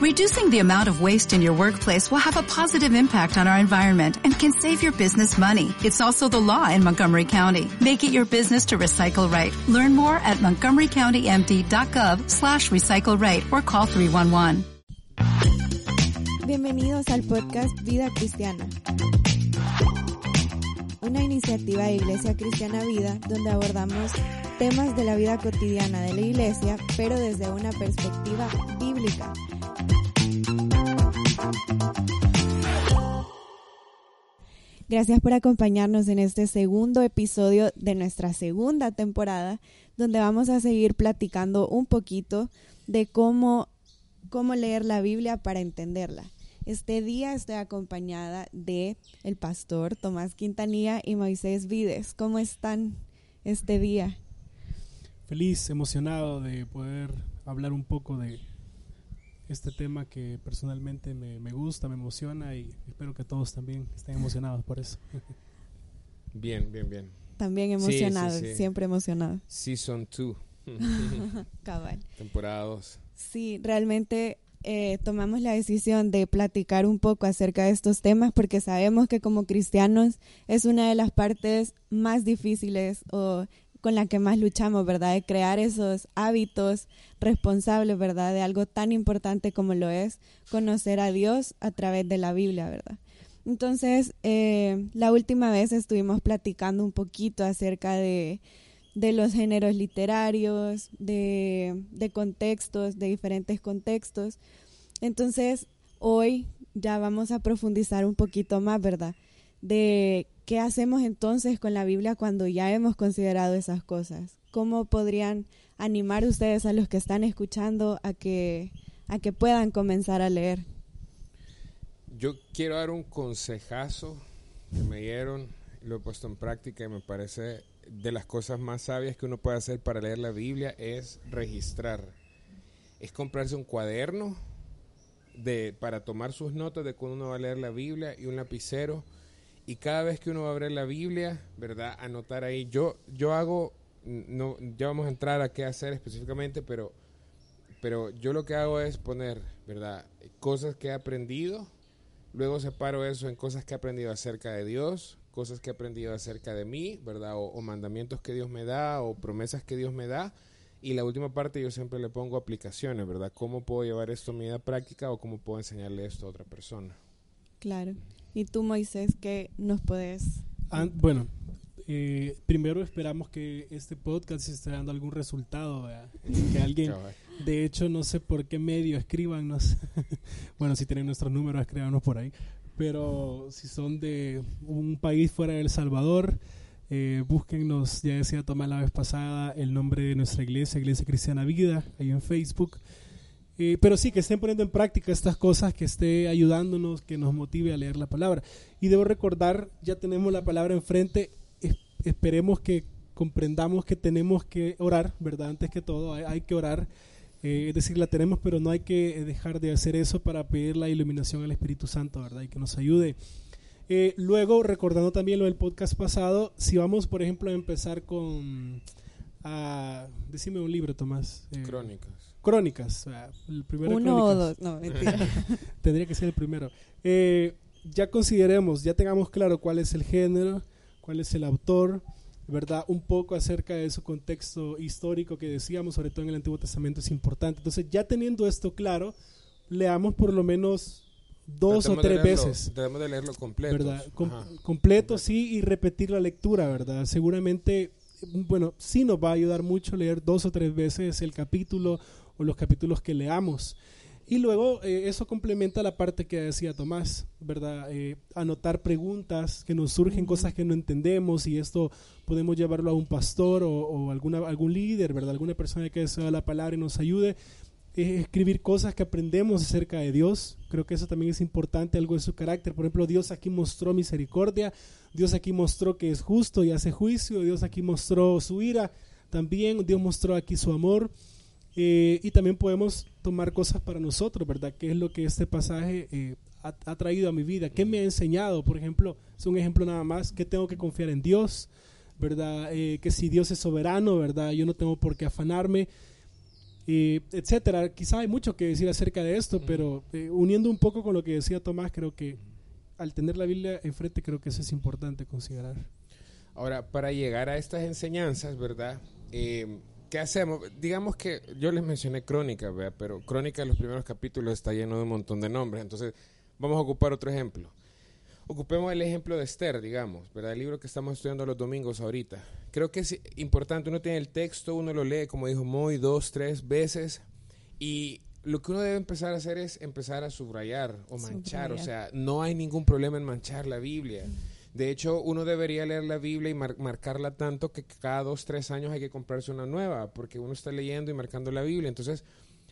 Reducing the amount of waste in your workplace will have a positive impact on our environment and can save your business money. It's also the law in Montgomery County. Make it your business to recycle right. Learn more at montgomerycountymd.gov slash recycle right or call 311. Bienvenidos al podcast Vida Cristiana. Una iniciativa de Iglesia Cristiana Vida donde abordamos temas de la vida cotidiana de la iglesia, pero desde una perspectiva bíblica. Gracias por acompañarnos en este segundo episodio de nuestra segunda temporada, donde vamos a seguir platicando un poquito de cómo, cómo leer la Biblia para entenderla. Este día estoy acompañada de el pastor Tomás Quintanilla y Moisés Vides. ¿Cómo están este día? Feliz, emocionado de poder hablar un poco de este tema que personalmente me, me, gusta, me emociona y espero que todos también estén emocionados por eso. Bien, bien, bien. También emocionado, sí, sí, sí. siempre emocionado. Season 2. Cabal. Temporada 2. Sí, realmente eh, tomamos la decisión de platicar un poco acerca de estos temas porque sabemos que como cristianos es una de las partes más difíciles o con la que más luchamos, ¿verdad? De crear esos hábitos responsables, ¿verdad? De algo tan importante como lo es conocer a Dios a través de la Biblia, ¿verdad? Entonces, eh, la última vez estuvimos platicando un poquito acerca de, de los géneros literarios, de, de contextos, de diferentes contextos. Entonces, hoy ya vamos a profundizar un poquito más, ¿verdad? De ¿Qué hacemos entonces con la Biblia cuando ya hemos considerado esas cosas? ¿Cómo podrían animar ustedes a los que están escuchando a que, a que puedan comenzar a leer? Yo quiero dar un consejazo que me dieron, lo he puesto en práctica y me parece de las cosas más sabias que uno puede hacer para leer la Biblia es registrar. Es comprarse un cuaderno de, para tomar sus notas de cuando uno va a leer la Biblia y un lapicero y cada vez que uno va a abrir la Biblia, ¿verdad? Anotar ahí. Yo, yo hago, no, ya vamos a entrar a qué hacer específicamente, pero, pero yo lo que hago es poner, ¿verdad? Cosas que he aprendido, luego separo eso en cosas que he aprendido acerca de Dios, cosas que he aprendido acerca de mí, ¿verdad? O, o mandamientos que Dios me da, o promesas que Dios me da. Y la última parte yo siempre le pongo aplicaciones, ¿verdad? ¿Cómo puedo llevar esto a mi vida práctica o cómo puedo enseñarle esto a otra persona? Claro. ¿Y tú, Moisés, qué nos puedes...? Ah, bueno, eh, primero esperamos que este podcast esté dando algún resultado, ¿verdad? que alguien, de hecho, no sé por qué medio, escríbanos, bueno, si tienen nuestros números, escríbanos por ahí, pero si son de un país fuera de El Salvador, eh, búsquennos, ya decía Tomás la vez pasada, el nombre de nuestra iglesia, Iglesia Cristiana Vida, ahí en Facebook, eh, pero sí, que estén poniendo en práctica estas cosas, que esté ayudándonos, que nos motive a leer la palabra. Y debo recordar, ya tenemos la palabra enfrente, esperemos que comprendamos que tenemos que orar, ¿verdad? Antes que todo, hay, que orar. Eh, es decir, la tenemos, pero no hay que dejar de hacer eso para pedir la iluminación al Espíritu Santo, ¿verdad? Y que nos ayude. Eh, luego, recordando también lo del podcast pasado, si vamos, por ejemplo, a empezar con... A, decime un libro, Tomás. Crónicas. Crónicas. El primero Uno o dos, no, mentira. Tendría que ser el primero. Eh, ya consideremos, ya tengamos claro cuál es el género, cuál es el autor, ¿verdad? Un poco acerca de su contexto histórico que decíamos, sobre todo en el Antiguo Testamento, es importante. Entonces, ya teniendo esto claro, leamos por lo menos dos o tres veces. Debemos de leerlo completo. ¿Verdad? completo, sí, y repetir la lectura, ¿verdad? Seguramente, bueno, sí nos va a ayudar mucho leer dos o tres veces el capítulo o los capítulos que leamos. Y luego eh, eso complementa la parte que decía Tomás, ¿verdad? Eh, anotar preguntas que nos surgen, cosas que no entendemos y esto podemos llevarlo a un pastor o, alguna, algún líder, ¿verdad? Alguna persona que sea la palabra y nos ayude. Eh, escribir cosas que aprendemos acerca de Dios. Creo que eso también es importante, algo de su carácter. Por ejemplo, Dios aquí mostró misericordia, Dios aquí mostró que es justo y hace juicio, Dios aquí mostró su ira también, Dios mostró aquí su amor. Eh, y también podemos tomar cosas para nosotros, ¿verdad? ¿Qué es lo que este pasaje eh, ha, traído a mi vida? ¿Qué me ha enseñado? Por ejemplo, es un ejemplo nada más, que tengo que confiar en Dios, ¿verdad? Eh, que si Dios es soberano, ¿verdad? Yo no tengo por qué afanarme. eh, etcétera. Quizá hay mucho que decir acerca de esto, pero eh, uniendo un poco con lo que decía Tomás, creo que al tener la Biblia enfrente, creo que eso es importante considerar. Ahora, para llegar a estas enseñanzas, ¿verdad? Eh, ¿Qué hacemos? Digamos que yo les mencioné Crónica, ¿verdad? pero Crónica en los primeros capítulos está lleno de un montón de nombres. Entonces, vamos a ocupar otro ejemplo. Ocupemos el ejemplo de Esther, digamos, ¿verdad? El libro que estamos estudiando los domingos ahorita. Creo que es importante, uno tiene el texto, uno lo lee, como dijo Moy, dos, tres veces, y lo que uno debe empezar a hacer es empezar a subrayar o manchar, o sea, no hay ningún problema en manchar la Biblia. De hecho, uno debería leer la Biblia y marcarla tanto que cada dos, tres años hay que comprarse una nueva, porque uno está leyendo y marcando la Biblia. Entonces,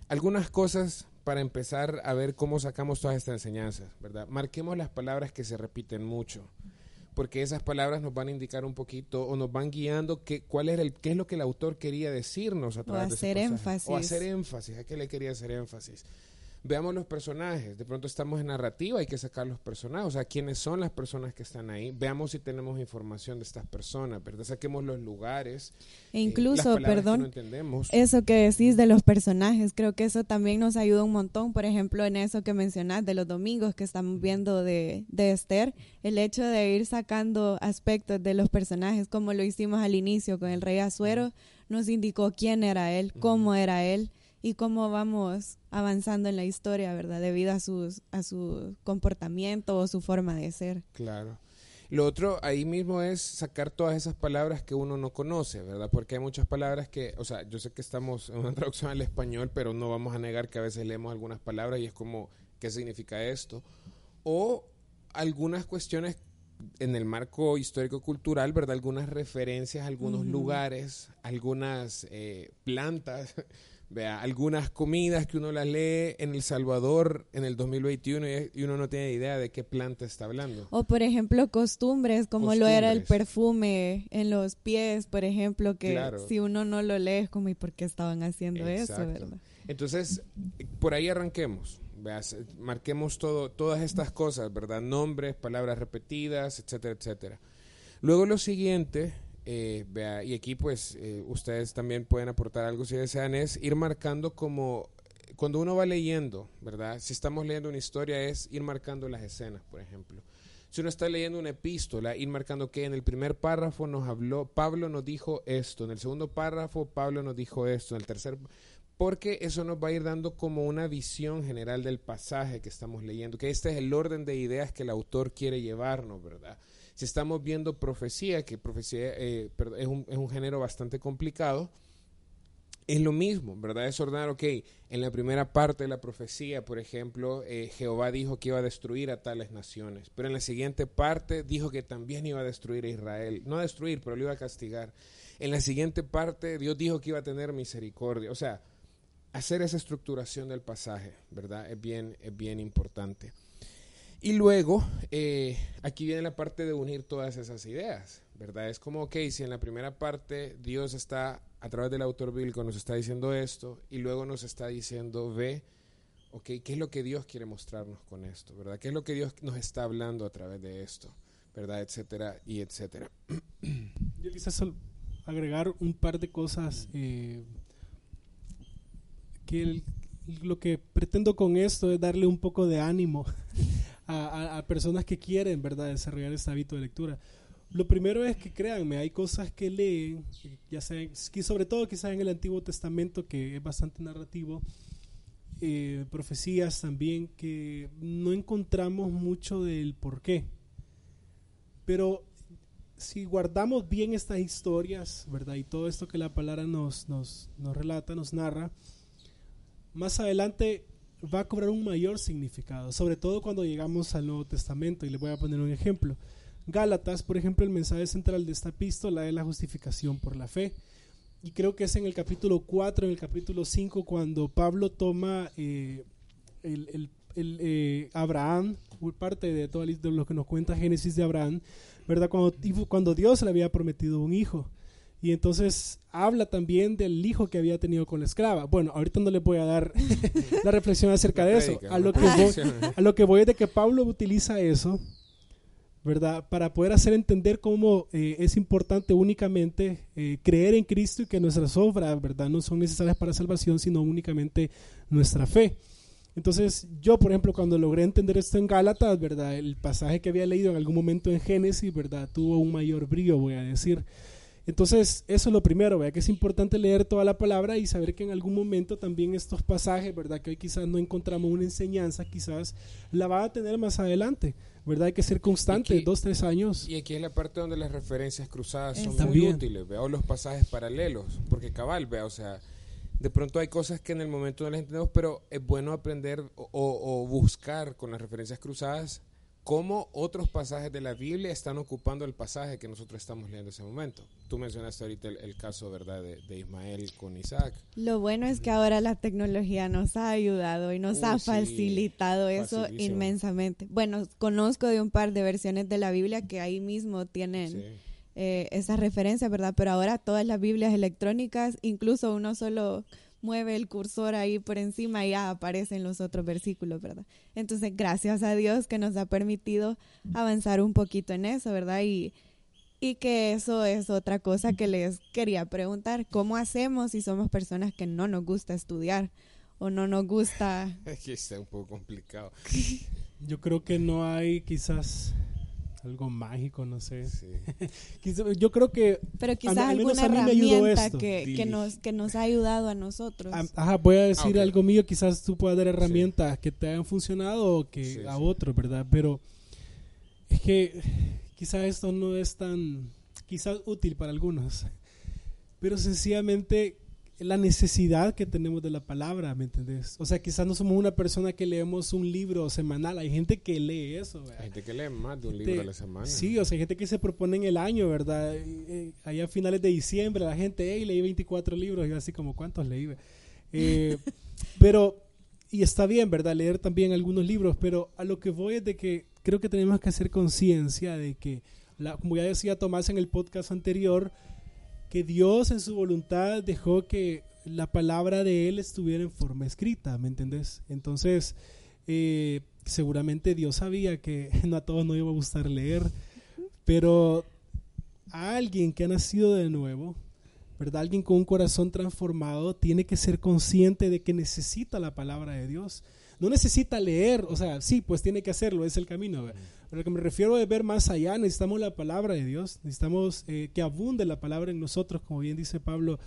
algunas cosas para empezar a ver cómo sacamos todas estas enseñanzas, ¿verdad? Marquemos las palabras que se repiten mucho, porque esas palabras nos van a indicar un poquito o nos van guiando qué, cuál era el, qué es lo que el autor quería decirnos a través o hacer de énfasis. O hacer énfasis, a qué le quería hacer énfasis. Veamos los personajes. De pronto estamos en narrativa, hay que sacar los personajes. O sea, quiénes son las personas que están ahí. Veamos si tenemos información de estas personas, ¿verdad? Saquemos los lugares. E incluso, perdón, eso que decís de los personajes, creo que eso también nos ayuda un montón. Por ejemplo, en eso que mencionás de los domingos que estamos viendo de, de Esther, el hecho de ir sacando aspectos de los personajes, como lo hicimos al inicio con el rey Azuero, nos indicó quién era él, cómo era él y cómo vamos avanzando en la historia, ¿verdad? Debido a, sus, a su comportamiento o su forma de ser. Claro. Lo otro ahí mismo es sacar todas esas palabras que uno no conoce, ¿verdad? Porque hay muchas palabras que, o sea, yo sé que estamos en una traducción al español, pero no vamos a negar que a veces leemos algunas palabras y es como, ¿qué significa esto? O algunas cuestiones en el marco histórico-cultural, ¿verdad? Algunas referencias algunos lugares, algunas eh, plantas Vea, algunas comidas que uno las lee en El Salvador en el 2021 y uno no tiene idea de qué planta está hablando. O por ejemplo costumbres, como lo era el perfume en los pies, por ejemplo, que si uno no lo lee es como ¿y por qué estaban haciendo eso? ¿verdad? Entonces, por ahí arranquemos. marquemos todo, todas estas cosas, ¿verdad? Nombres, palabras repetidas, etcétera, etcétera. Luego lo siguiente eh, y aquí pues eh, ustedes también pueden aportar algo si desean, es ir marcando como, cuando uno va leyendo, ¿verdad? Si estamos leyendo una historia es ir marcando las escenas, por ejemplo. Si uno está leyendo una epístola, ir marcando que en el primer párrafo nos habló, Pablo nos dijo esto, en el segundo párrafo Pablo nos dijo esto, en el tercer, porque eso nos va a ir dando como una visión general del pasaje que estamos leyendo, que este es el orden de ideas que el autor quiere llevarnos, ¿verdad? Si estamos viendo profecía, que profecía eh, es, un, es un género bastante complicado, es lo mismo, ¿verdad? Es ordenar, ok, en la primera parte de la profecía, por ejemplo, eh, Jehová dijo que iba a destruir a tales naciones, pero en la siguiente parte dijo que también iba a destruir a Israel, no a destruir, pero lo iba a castigar. En la siguiente parte Dios dijo que iba a tener misericordia, o sea, hacer esa estructuración del pasaje, ¿verdad? Es bien, es bien importante. Y luego, eh, aquí viene la parte de unir todas esas ideas, ¿verdad? Es como, ok, si en la primera parte Dios está, a través del autor bíblico, nos está diciendo esto, y luego nos está diciendo, ve, ok, ¿qué es lo que Dios quiere mostrarnos con esto, ¿verdad? ¿Qué es lo que Dios nos está hablando a través de esto, ¿verdad? Etcétera, y etcétera. Yo quizás agregar un par de cosas eh, que lo que pretendo con esto es darle un poco de ánimo a, personas que quieren, ¿verdad?, desarrollar este hábito de lectura. Lo primero es que créanme, hay cosas que leen, ya sea, sobre todo quizás en el Antiguo Testamento, que es bastante narrativo, eh, profecías también, que no encontramos mucho del por qué. Pero si guardamos bien estas historias, ¿verdad? Y todo esto que la palabra nos, nos, nos relata, nos narra, más adelante va a cobrar un mayor significado, sobre todo cuando llegamos al Nuevo Testamento. Y les voy a poner un ejemplo. Gálatas, por ejemplo, el mensaje central de esta epístola es la justificación por la fe. Y creo que es en el capítulo 4, en el capítulo 5, cuando Pablo toma eh, el, el, eh, Abraham, parte de todo lo que nos cuenta Génesis de Abraham, ¿verdad? Cuando Dios le había prometido un hijo. Y entonces habla también del hijo que había tenido con la esclava. Bueno, ahorita no le voy a dar la reflexión acerca de eso. A lo, que voy, a lo que voy es de que Pablo utiliza eso, ¿verdad? Para poder hacer entender cómo eh, es importante únicamente eh, creer en Cristo y que nuestras obras, ¿verdad? No son necesarias para salvación, sino únicamente nuestra fe. Entonces, yo, por ejemplo, cuando logré entender esto en Gálatas, ¿verdad? El pasaje que había leído en algún momento en Génesis, ¿verdad? Tuvo un mayor brillo, voy a decir. Entonces, eso es lo primero, ¿verdad? Que es importante leer toda la palabra y saber que en algún momento también estos pasajes, ¿verdad? Que hoy quizás no encontramos una enseñanza, quizás la va a tener más adelante, ¿verdad? Hay que ser constante, dos, tres años. Y aquí es la parte donde las referencias cruzadas son muy útiles, veo los pasajes paralelos, porque cabal, vea, o sea de pronto hay cosas que en el momento no las entendemos, pero es bueno aprender o, buscar con las referencias cruzadas cómo otros pasajes de la Biblia están ocupando el pasaje que nosotros estamos leyendo en ese momento. Tú mencionaste ahorita el, caso, ¿verdad?, de, Ismael con Isaac. Lo bueno es que ahora la tecnología nos ha ayudado y nos ha facilitado eso inmensamente. Bueno, conozco de un par de versiones de la Biblia que ahí mismo tienen eh, esas referencias, ¿verdad? Pero ahora todas las Biblias electrónicas, incluso uno solo mueve el cursor ahí por encima y ya aparecen los otros versículos, ¿verdad? Entonces, gracias a Dios que nos ha permitido avanzar un poquito en eso, ¿verdad? Y, y que eso es otra cosa que les quería preguntar. ¿Cómo hacemos si somos personas que no nos gusta estudiar o no nos gusta... Es que está un poco complicado. Yo creo que no hay quizás algo mágico, no sé. yo creo que... Pero quizás alguna herramienta que, que, nos, que nos ha ayudado a nosotros. Ajá, voy a decir algo mío, quizás tú puedas dar herramientas que te hayan funcionado o que a otros, ¿verdad? Pero es que quizás esto no es tan, quizás útil para algunos, pero sencillamente la necesidad que tenemos de la palabra, ¿me entendés? O sea, quizás no somos una persona que leemos un libro semanal, hay gente que lee eso. Hay gente que lee más de un libro a la semana. Sí, o sea, hay gente que se propone en el año, ¿verdad? Eh, allá a finales de diciembre la gente, hey, leí 24 libros, y yo así como, ¿cuántos leí? Eh, pero, y está bien, ¿verdad? Leer también algunos libros, pero a lo que voy es de que creo que tenemos que hacer conciencia de que, la, como ya decía Tomás en el podcast anterior, que Dios en su voluntad dejó que la palabra de Él estuviera en forma escrita, ¿me entendés? Entonces, eh, seguramente Dios sabía que no a todos no iba a gustar leer, pero a alguien que ha nacido de nuevo, ¿verdad? Alguien con un corazón transformado tiene que ser consciente de que necesita la palabra de Dios. No necesita leer, o sea, sí, pues tiene que hacerlo, es el camino. Pero lo que me refiero es ver más allá, necesitamos la palabra de Dios, necesitamos eh, que abunde la palabra en nosotros, como bien dice Pablo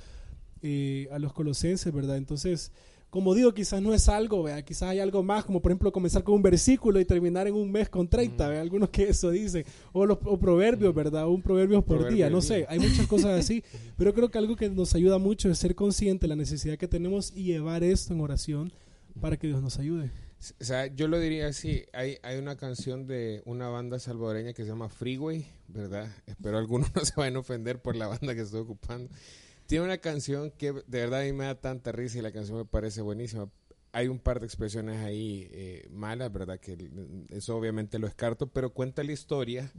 eh, a los colosenses, ¿verdad? Entonces, como digo, quizás no es algo, ¿verdad? quizás hay algo más, como por ejemplo comenzar con un versículo y terminar en un mes con 30, ¿verdad? algunos que eso dicen, o los proverbios, ¿verdad? Un proverbio por día, no sé, hay muchas cosas así, pero creo que algo que nos ayuda mucho es ser consciente de la necesidad que tenemos y llevar esto en oración para que Dios nos ayude. O sea, yo lo diría así, hay, hay una canción de una banda salvadoreña que se llama Freeway, ¿verdad? Espero algunos no se vayan a ofender por la banda que estoy ocupando. Tiene una canción que de verdad a mí me da tanta risa y la canción me parece buenísima. Hay un par de expresiones ahí eh, malas, ¿verdad? Que eso obviamente lo descarto, pero cuenta la historia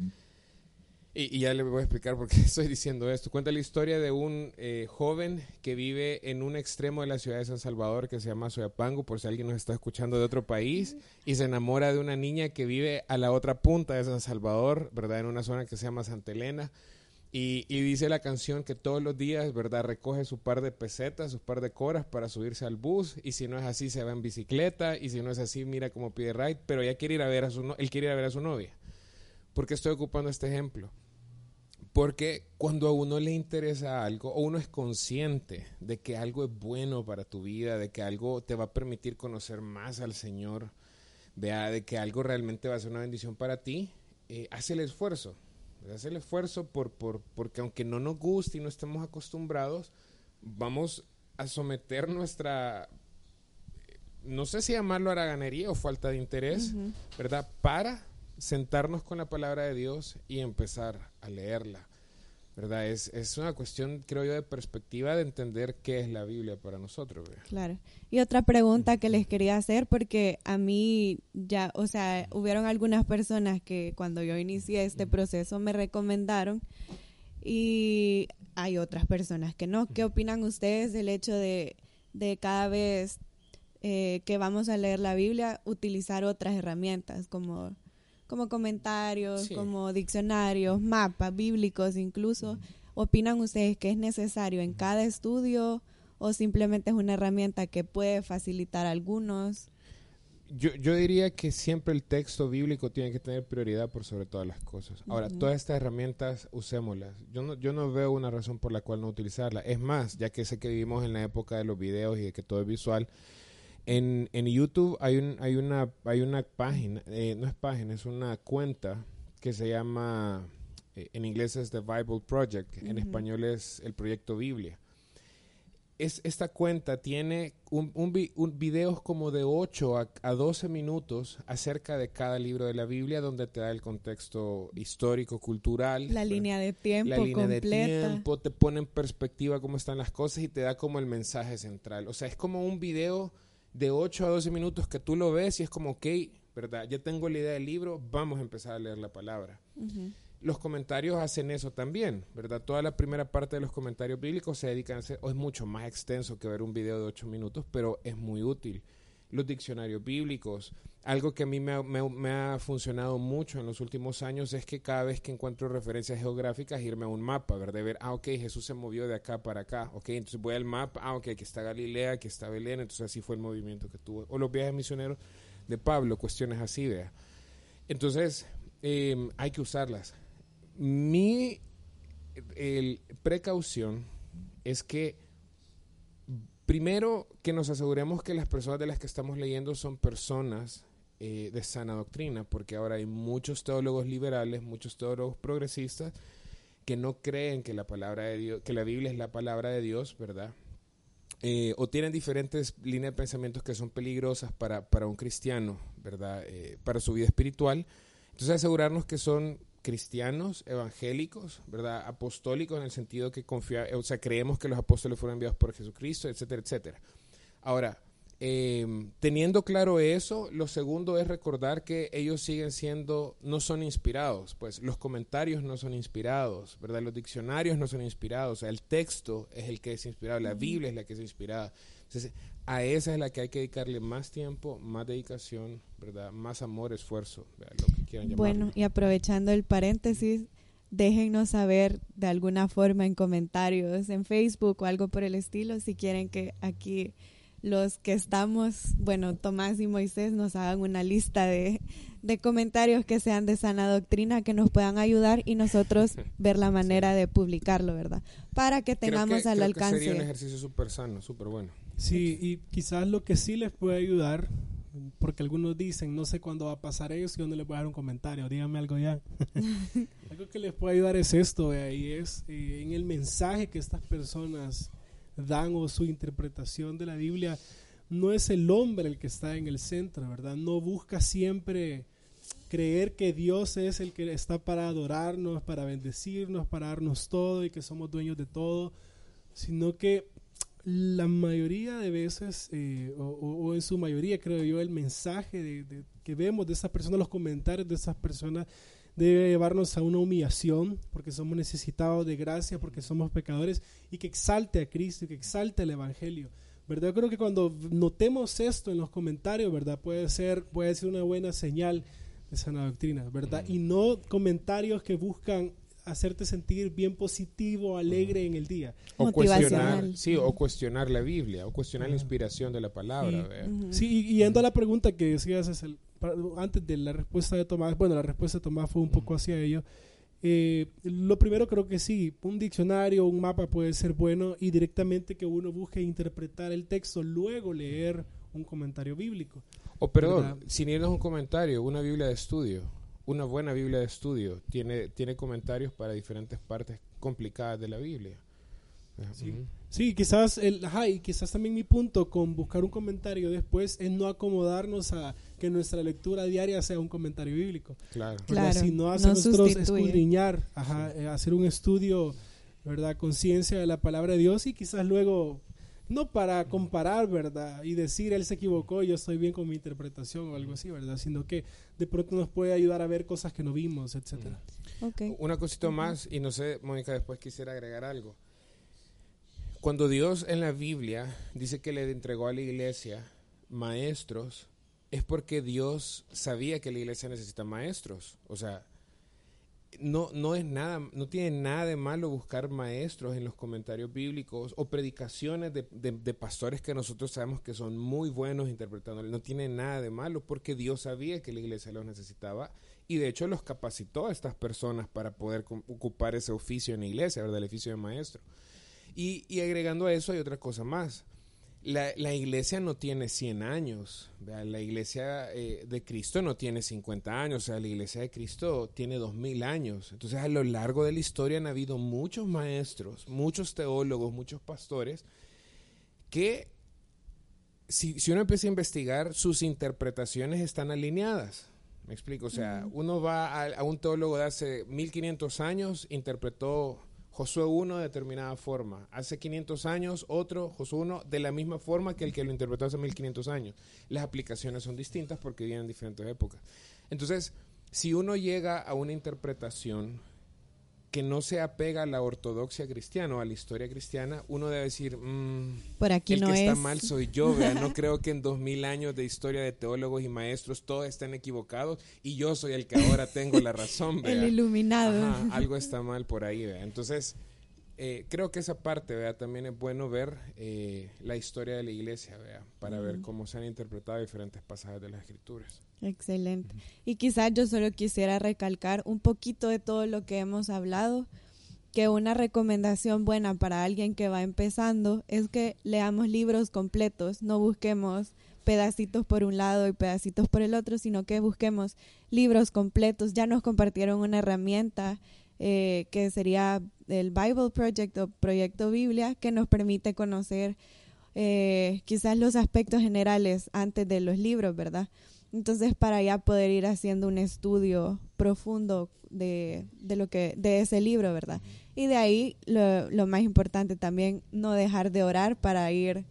y, ya le voy a explicar por qué estoy diciendo esto. Cuenta la historia de un eh, joven que vive en un extremo de la ciudad de San Salvador que se llama Soyapango, por si alguien nos está escuchando de otro país, y se enamora de una niña que vive a la otra punta de San Salvador, ¿verdad? En una zona que se llama Santa Elena. Y, y, dice la canción que todos los días, ¿verdad? Recoge su par de pesetas, su par de coras para subirse al bus. Y si no es así, se va en bicicleta. Y si no es así, mira cómo pide ride. Pero ella quiere ir a ver a su no él quiere ir a ver a su novia. ¿Por qué estoy ocupando este ejemplo? Porque cuando a uno le interesa algo, o uno es consciente de que algo es bueno para tu vida, de que algo te va a permitir conocer más al Señor, vea, de que algo realmente va a ser una bendición para ti, eh, hace el esfuerzo. Hace el esfuerzo por, por, porque aunque no nos guste y no estemos acostumbrados, vamos a someter nuestra, no sé si llamarlo haraganería o falta de interés, ¿verdad? Para sentarnos con la palabra de Dios y empezar a leerla. ¿Verdad? Es, es una cuestión, creo yo, de perspectiva de entender qué es la Biblia para nosotros. Claro. Y otra pregunta que les quería hacer, porque a mí ya, o sea, hubieron algunas personas que cuando yo inicié este proceso me recomendaron y hay otras personas que no. ¿Qué opinan ustedes del hecho de, de cada vez eh, que vamos a leer la Biblia utilizar otras herramientas como como comentarios, como diccionarios, mapas bíblicos incluso. ¿Opinan ustedes que es necesario en cada estudio o simplemente es una herramienta que puede facilitar a algunos? Yo, yo diría que siempre el texto bíblico tiene que tener prioridad por sobre todas las cosas. Ahora, todas estas herramientas usémoslas. Yo no, yo no veo una razón por la cual no utilizarlas. Es más, ya que sé que vivimos en la época de los videos y de que todo es visual, en, en YouTube hay, un, hay, una, hay una página, eh, no es página, es una cuenta que se llama, eh, en inglés es The Bible Project, en español es el Proyecto Biblia es, esta cuenta tiene un, un, videos como de 8 a, a, 12 minutos acerca de cada libro de la Biblia donde te da el contexto histórico, cultural. La línea de tiempo La línea de tiempo, te pone en perspectiva cómo están las cosas y te da como el mensaje central. O sea, es como un video de 8 a 12 minutos que tú lo ves y es como, ok, ¿verdad? Ya tengo la idea del libro, vamos a empezar a leer la palabra los comentarios hacen eso también, ¿verdad? Toda la primera parte de los comentarios bíblicos se dedican a hacer, o es mucho más extenso que ver un video de ocho minutos, pero es muy útil. Los diccionarios bíblicos, algo que a mí me ha, funcionado mucho en los últimos años es que cada vez que encuentro referencias geográficas, irme a un mapa, ¿verdad? De ver, ah, ok, Jesús se movió de acá para acá, ok, entonces voy al mapa, ah, ok, aquí está Galilea, aquí está Belén, entonces así fue el movimiento que tuvo. O los viajes misioneros de Pablo, cuestiones así, vea. Entonces, em, hay que usarlas mi precaución es que primero que nos aseguremos que las personas de las que estamos leyendo son personas eh, de sana doctrina, porque ahora hay muchos teólogos liberales, muchos teólogos progresistas que no creen que la palabra de Dios, que la Biblia es la palabra de Dios, ¿verdad? Eh, o tienen diferentes líneas de pensamientos que son peligrosas para, un cristiano, ¿verdad? Eh, para su vida espiritual. Entonces asegurarnos que son cristianos evangélicos, ¿verdad? Apostólicos en el sentido que confía, o sea, creemos que los apóstoles fueron enviados por Jesucristo, etcétera, etcétera. Ahora, em, teniendo claro eso, lo segundo es recordar que ellos siguen siendo, no son inspirados, pues los comentarios no son inspirados, ¿verdad? Los diccionarios no son inspirados, o sea, el texto es el que es inspirado, la Biblia es la que es inspirada. Entonces, a esa es la que hay que dedicarle más tiempo, más dedicación, ¿verdad? Más amor, esfuerzo, lo que quieran Bueno, y aprovechando el paréntesis, déjennos saber de alguna forma en comentarios en Facebook o algo por el estilo si quieren que aquí los que estamos, bueno, Tomás y Moisés nos hagan una lista de, de comentarios que sean de sana doctrina que nos puedan ayudar y nosotros ver la manera de publicarlo, ¿verdad? Para que tengamos al alcance. sería un ejercicio súper sano, súper bueno. Sí, y quizás lo que sí les puede ayudar, porque algunos dicen, no sé cuándo va a pasar eso y dónde les voy a dar un comentario, díganme algo ya. algo que les puede ayudar es esto, y es eh, en el mensaje que estas personas dan o su interpretación de la Biblia, no es el hombre el que está en el centro, ¿verdad? No busca siempre creer que Dios es el que está para adorarnos, para bendecirnos, para darnos todo y que somos dueños de todo, sino que la mayoría de veces, eh, o, en su mayoría creo yo, el mensaje de, que vemos de esas personas, los comentarios de esas personas, debe llevarnos a una humillación, porque somos necesitados de gracia, porque somos pecadores, y que exalte a Cristo, y que exalte el Evangelio. ¿verdad? Yo creo que cuando notemos esto en los comentarios, ¿verdad? Puede ser, puede ser una buena señal de sana doctrina, ¿verdad? Y no comentarios que buscan hacerte sentir bien positivo, alegre en el día. O cuestionar, sí, o cuestionar la Biblia, o cuestionar la inspiración de la palabra. Sí, y, yendo a la pregunta que decías es el, antes de la respuesta de Tomás, bueno, la respuesta de Tomás fue un poco hacia ello. Eh, lo primero creo que sí, un diccionario, un mapa puede ser bueno y directamente que uno busque interpretar el texto, luego leer un comentario bíblico. O perdón, sin irnos un comentario, una Biblia de estudio una buena Biblia de estudio tiene, tiene comentarios para diferentes partes complicadas de la Biblia. Sí, quizás, el, y quizás también mi punto con buscar un comentario después es no acomodarnos a que nuestra lectura diaria sea un comentario bíblico. Claro. claro sino hacer nosotros escudriñar, eh, hacer un estudio, ¿verdad? Conciencia de la palabra de Dios y quizás luego no para comparar, ¿verdad? Y decir, él se equivocó, yo estoy bien con mi interpretación o algo así, ¿verdad? Sino que de pronto nos puede ayudar a ver cosas que no vimos, etcétera. Okay. Una cosita más, y no sé, Mónica, después quisiera agregar algo. Cuando Dios en la Biblia dice que le entregó a la iglesia maestros es porque Dios sabía que la iglesia necesita maestros. O sea, no, no es nada, no tiene nada de malo buscar maestros en los comentarios bíblicos o predicaciones de, de, pastores que nosotros sabemos que son muy buenos interpretando. No tiene nada de malo porque Dios sabía que la iglesia los necesitaba y de hecho los capacitó a estas personas para poder ocupar ese oficio en la iglesia, ¿verdad? El oficio de maestro. Y, y agregando a eso hay otra cosa más la, la, iglesia no tiene 100 años, la iglesia eh, de Cristo no tiene 50 años, o sea, la iglesia de Cristo tiene 2000 años. Entonces, a lo largo de la historia han habido muchos maestros, muchos teólogos, muchos pastores, que si, si uno empieza a investigar, sus interpretaciones están alineadas. Me explico, o sea, uno va a, a un teólogo de hace 1500 años, interpretó Josué 1 de determinada forma. Hace 500 años otro, Josué 1, de la misma forma que el que lo interpretó hace 1500 años. Las aplicaciones son distintas porque vienen en diferentes épocas. Entonces, si uno llega a una interpretación que no se apega a la ortodoxia cristiana o a la historia cristiana, uno debe decir, mm, Por aquí el no que está es. mal soy yo, ¿vea? no creo que en dos mil años de historia de teólogos y maestros todos estén equivocados y yo soy el que ahora tengo la razón, El ¿vea? iluminado. Ajá, algo está mal por ahí, ¿vea? Entonces, eh, creo que esa parte, ¿vea? También es bueno ver eh, la historia de la iglesia, ¿vea? Para ver cómo se han interpretado diferentes pasajes de las escrituras. Excelente. Y quizás yo solo quisiera recalcar un poquito de todo lo que hemos hablado, que una recomendación buena para alguien que va empezando es que leamos libros completos, no busquemos pedacitos por un lado y pedacitos por el otro, sino que busquemos libros completos. Ya nos compartieron una herramienta eh, que sería el Bible Project o Proyecto Biblia, que nos permite conocer eh, quizás los aspectos generales antes de los libros, ¿verdad? Entonces, para ya poder ir haciendo un estudio profundo de, de lo que, de ese libro, ¿verdad? Y de ahí, lo, lo más importante también, no dejar de orar para ir,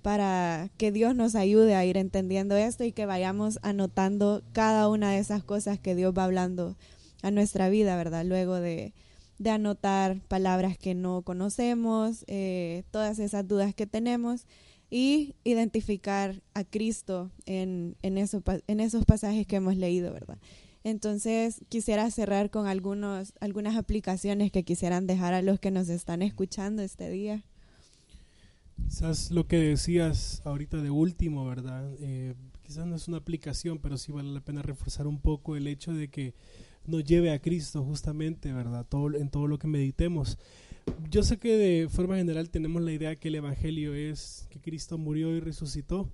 para que Dios nos ayude a ir entendiendo esto y que vayamos anotando cada una de esas cosas que Dios va hablando a nuestra vida, ¿verdad? Luego de, de anotar palabras que no conocemos, eh, todas esas dudas que tenemos y identificar a Cristo en, en, eso, en esos pasajes que hemos leído, ¿verdad? Entonces quisiera cerrar con algunos, algunas aplicaciones que quisieran dejar a los que nos están escuchando este día. Quizás lo que decías ahorita de último, ¿verdad? Eh, quizás no es una aplicación, pero sí vale la pena reforzar un poco el hecho de que nos lleve a Cristo justamente, ¿verdad? Todo, en todo lo que meditemos. Yo sé que de forma general tenemos la idea que el Evangelio es que Cristo murió y resucitó,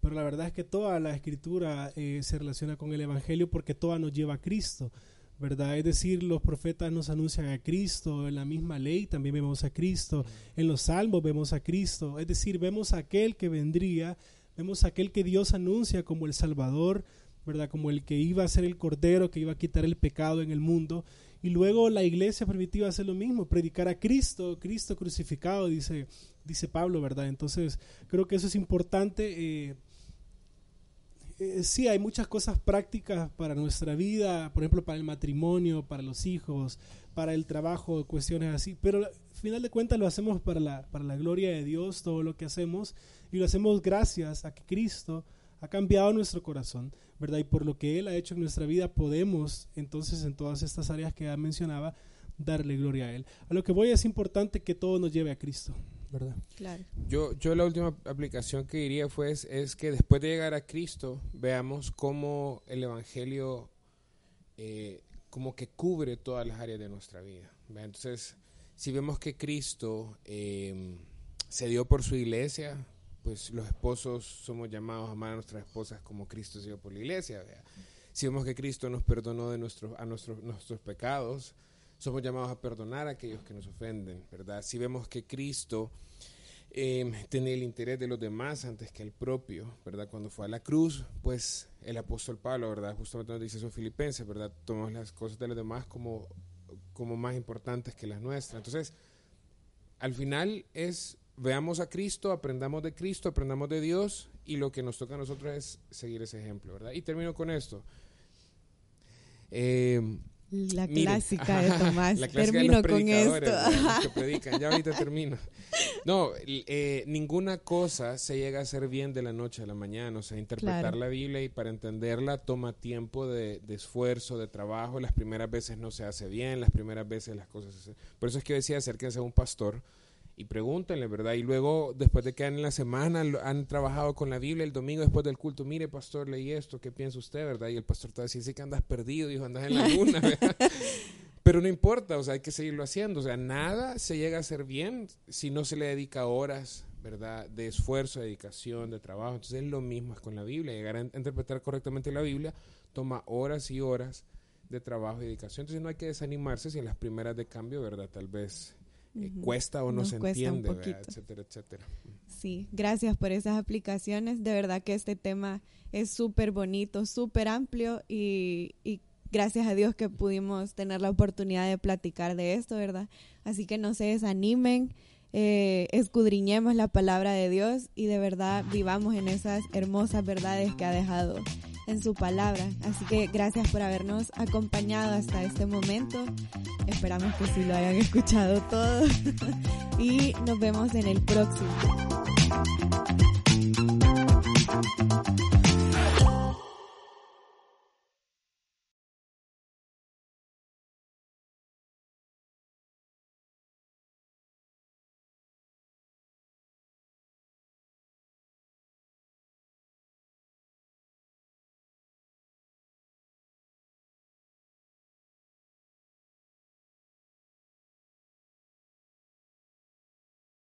pero la verdad es que toda la escritura eh, se relaciona con el Evangelio porque toda nos lleva a Cristo, ¿verdad? Es decir, los profetas nos anuncian a Cristo, en la misma ley también vemos a Cristo, en los salmos vemos a Cristo, es decir, vemos a aquel que vendría, vemos a aquel que Dios anuncia como el Salvador, ¿verdad? Como el que iba a ser el Cordero, que iba a quitar el pecado en el mundo. Y luego la iglesia permitió hacer lo mismo, predicar a Cristo, Cristo crucificado, dice, dice Pablo, ¿verdad? Entonces, creo que eso es importante. Eh, eh, sí, hay muchas cosas prácticas para nuestra vida, por ejemplo, para el matrimonio, para los hijos, para el trabajo, cuestiones así, pero al final de cuentas lo hacemos para la, para la gloria de Dios, todo lo que hacemos, y lo hacemos gracias a que Cristo ha cambiado nuestro corazón, ¿verdad? Y por lo que Él ha hecho en nuestra vida podemos entonces en todas estas áreas que ya mencionaba darle gloria a Él. A lo que voy es importante que todo nos lleve a Cristo, ¿verdad? Claro. Yo, yo la última aplicación que diría fue es, es que después de llegar a Cristo veamos cómo el Evangelio eh, como que cubre todas las áreas de nuestra vida. Entonces, si vemos que Cristo eh, se dio por su iglesia, pues los esposos somos llamados a amar a nuestras esposas como Cristo se dio por la iglesia. ¿vea? Si vemos que Cristo nos perdonó de nuestros, a nuestros, nuestros pecados, somos llamados a perdonar a aquellos que nos ofenden, ¿verdad? Si vemos que Cristo eh, tenía el interés de los demás antes que el propio, ¿verdad? Cuando fue a la cruz, pues el apóstol Pablo, ¿verdad? Justamente nos dice eso Filipenses, ¿verdad? Tomamos las cosas de los demás como, como más importantes que las nuestras. Entonces, al final es veamos a Cristo, aprendamos de Cristo, aprendamos de Dios y lo que nos toca a nosotros es seguir ese ejemplo, ¿verdad? Y termino con esto. Eh, La clásica de Tomás. termino con esto. que predican. Ya ahorita termino. No, eh, ninguna cosa se llega a hacer bien de la noche a la mañana. O sea, interpretar la Biblia y para entenderla toma tiempo de, esfuerzo, de trabajo. Las primeras veces no se hace bien, las primeras veces las cosas se Por eso es que decía acérquense a un pastor y pregúntenle, ¿verdad? Y luego, después de que en la semana han trabajado con la Biblia, el domingo después del culto, mire, pastor, leí esto, ¿qué piensa usted, verdad? Y el pastor te va a decir, sí que andas perdido, hijo, andas en la luna, ¿verdad? Pero no importa, o sea, hay que seguirlo haciendo. O sea, nada se llega a hacer bien si no se le dedica horas, ¿verdad? De esfuerzo, de dedicación, de trabajo. Entonces es lo mismo es con la Biblia. Llegar a interpretar correctamente la Biblia toma horas y horas de trabajo y dedicación. Entonces no hay que desanimarse si en las primeras de cambio, ¿verdad? Tal vez eh, cuesta o no se entiende, etcétera, etcétera. Sí, gracias por esas aplicaciones. De verdad que este tema es súper bonito, súper amplio y, gracias a Dios que pudimos tener la oportunidad de platicar de esto, ¿verdad? Así que no se desanimen, eh, escudriñemos la palabra de Dios y de verdad vivamos en esas hermosas verdades que ha dejado en su palabra. Así que gracias por habernos acompañado hasta este momento. Esperamos que sí lo hayan escuchado todo y nos vemos en el próximo.